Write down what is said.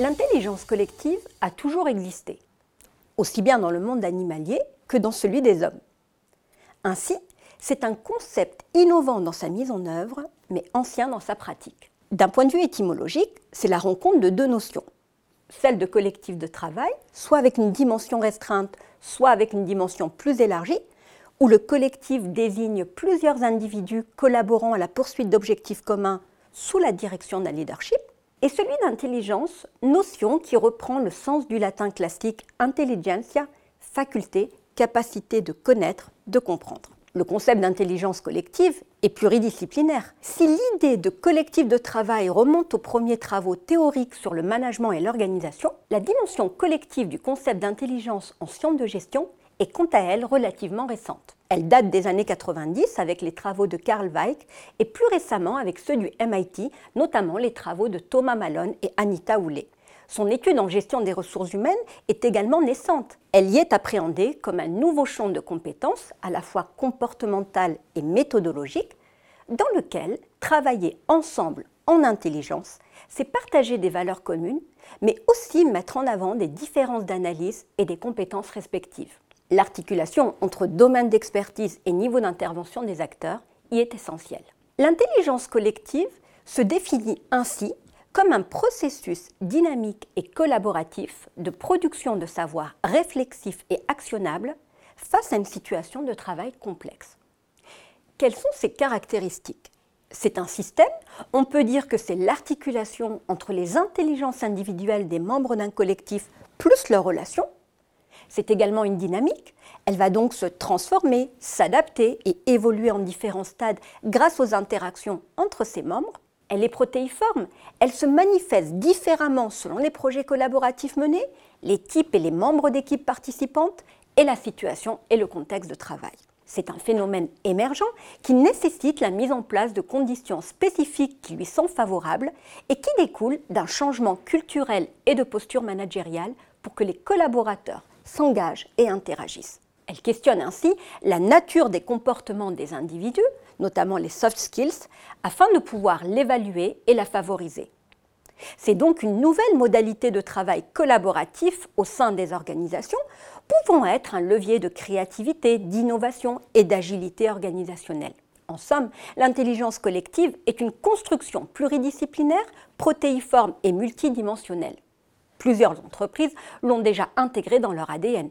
L'intelligence collective a toujours existé, aussi bien dans le monde animalier que dans celui des hommes. Ainsi, c'est un concept innovant dans sa mise en œuvre, mais ancien dans sa pratique. D'un point de vue étymologique, c'est la rencontre de deux notions. Celle de collectif de travail, soit avec une dimension restreinte, soit avec une dimension plus élargie, où le collectif désigne plusieurs individus collaborant à la poursuite d'objectifs communs sous la direction d'un leadership, et celui d'intelligence, notion qui reprend le sens du latin classique intelligentsia, faculté, capacité de connaître, de comprendre. Le concept d'intelligence collective est pluridisciplinaire. Si l'idée de collectif de travail remonte aux premiers travaux théoriques sur le management et l'organisation, la dimension collective du concept d'intelligence en sciences de gestion est quant à elle relativement récente. Elle date des années 90 avec les travaux de Karl Weick et plus récemment avec ceux du MIT, notamment les travaux de Thomas Malone et Anita Houlet. Son étude en gestion des ressources humaines est également naissante. Elle y est appréhendée comme un nouveau champ de compétences, à la fois comportemental et méthodologique, dans lequel travailler ensemble en intelligence, c'est partager des valeurs communes, mais aussi mettre en avant des différences d'analyse et des compétences respectives. L'articulation entre domaine d'expertise et niveau d'intervention des acteurs y est essentielle. L'intelligence collective se définit ainsi comme un processus dynamique et collaboratif de production de savoir réflexif et actionnable face à une situation de travail complexe. Quelles sont ses caractéristiques? C'est un système, on peut dire que c'est l'articulation entre les intelligences individuelles des membres d'un collectif plus leurs relations, c'est également une dynamique. Elle va donc se transformer, s'adapter et évoluer en différents stades grâce aux interactions entre ses membres. Elle est protéiforme. Elle se manifeste différemment selon les projets collaboratifs menés, les types et les membres d'équipes participantes et la situation et le contexte de travail. C'est un phénomène émergent qui nécessite la mise en place de conditions spécifiques qui lui sont favorables et qui découlent d'un changement culturel et de posture managériale pour que les collaborateurs s'engagent et interagissent. Elle questionne ainsi la nature des comportements des individus, notamment les soft skills, afin de pouvoir l'évaluer et la favoriser. C'est donc une nouvelle modalité de travail collaboratif au sein des organisations, pouvant être un levier de créativité, d'innovation et d'agilité organisationnelle. En somme, l'intelligence collective est une construction pluridisciplinaire, protéiforme et multidimensionnelle. Plusieurs entreprises l'ont déjà intégré dans leur ADN.